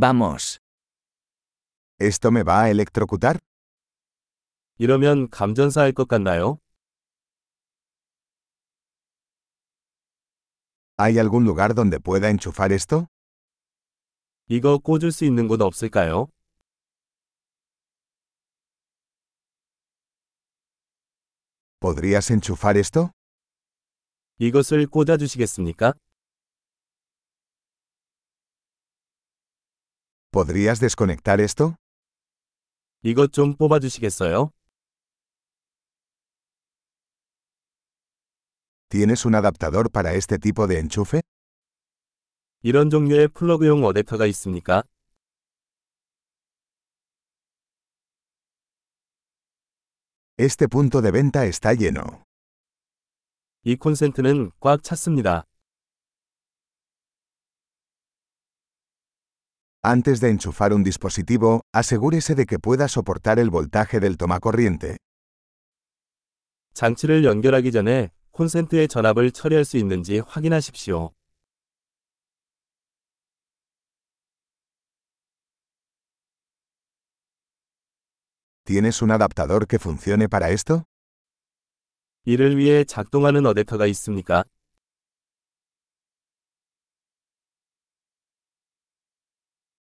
Vamos. ¿Esto me va a electrocutar? 이러면 감전사할 것 같나요? ¿Hay algún lugar donde pueda enchufar esto? 이거 꽂을 수 있는 곳 없을까요? ¿Podrías enchufar esto? 이것을 꽂아 주시겠습니까? ¿Podrías desconectar esto? 이것 좀 뽑아 주시겠어요? ¿Tienes un adaptador para este tipo de enchufe? 이런 종류의 플러그용 어댑터가 있습니까? Este punto de venta está lleno. 이 콘센트는 꽉 찼습니다. Antes de enchufar un dispositivo, asegúrese de que pueda soportar el voltaje del tomacorriente. 장치를 연결하기 전에 콘센트의 전압을 처리할 수 있는지 확인하십시오. ¿Tienes un adaptador que funcione para esto? 이를 위해 작동하는 어댑터가 있습니까?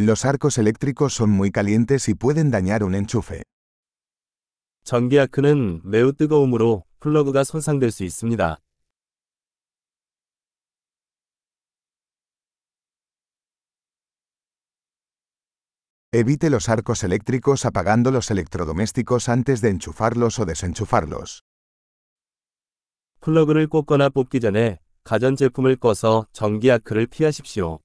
Los arcos eléctricos son muy calientes y pueden dañar un enchufe. 전기 아크는 매우 뜨거움으로 플러그가 손상될 수 있습니다. Evite los arcos eléctricos apagando los electrodomésticos antes de enchufarlos o desenchufarlos. 플러그를 꽂거나 뽑기 전에 가전제품을 꺼서 전기 아크를 피하십시오.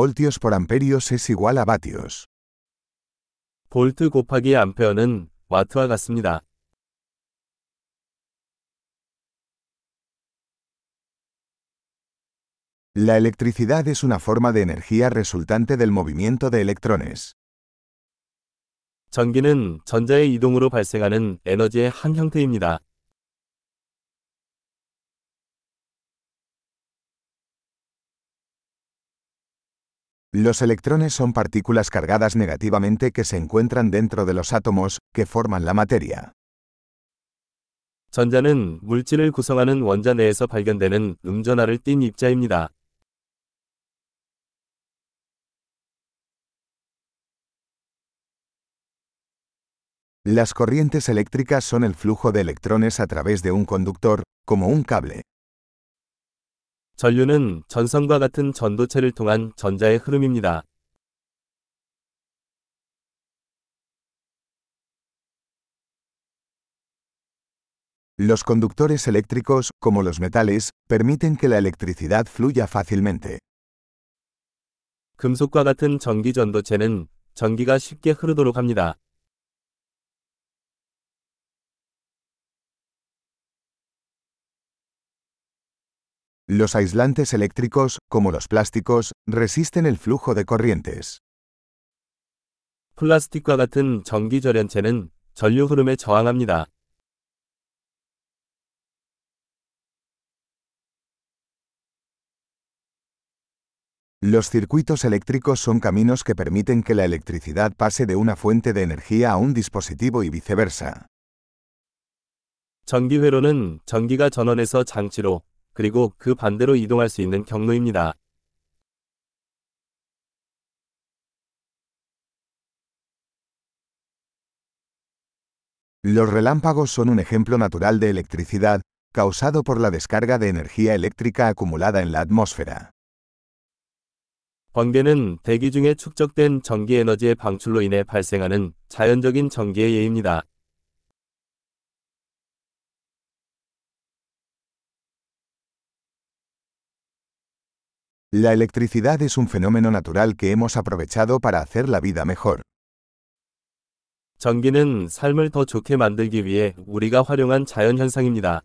Voltios por amperios es igual a vatios. 볼트 곱하기 암페어는 와트와 같습니다. La electricidad es una forma de energía resultante del movimiento de electrones. 전기는 전자의 이동으로 발생하는 에너지의 한 형태입니다. Los electrones son partículas cargadas negativamente que se encuentran dentro de los átomos, que forman la materia. 전자는 물질을 구성하는 원자 내에서 발견되는 음전하를 띤 입자입니다. Las corrientes eléctricas son el flujo de electrones a través de un conductor, como un cable. 전류는 전선과 같은 전도체를 통한 전자의 흐름입니다. Los conductores eléctricos, como los metales, permiten que la electricidad fluya fácilmente. 금속과 같은 전기 전도체는 전기가 쉽게 흐르도록 합니다. Los aislantes eléctricos, como los plásticos, resisten el flujo de corrientes. 플라스틱과 같은 전기 절연체는 전류 흐름에 저항합니다. Los circuitos eléctricos son caminos que permiten que la electricidad pase de una fuente de energía a un dispositivo y viceversa. 전기 회로는 전기가 전원에서 장치로 그리고 그 반대로 이동할 수 있는 경로입니다. Los relámpagos son un ejemplo natural de electricidad, causado por la descarga de energía eléctrica acumulada en la atmósfera. 번개는 대기 중에 축적된 전기 에너지의 방출로 인해 발생하는 자연적인 전기의 예입니다. La electricidad es un fenómeno natural que hemos aprovechado para hacer la vida mejor. 전기는 삶을 더 좋게 만들기 위해 우리가 활용한 자연현상입니다.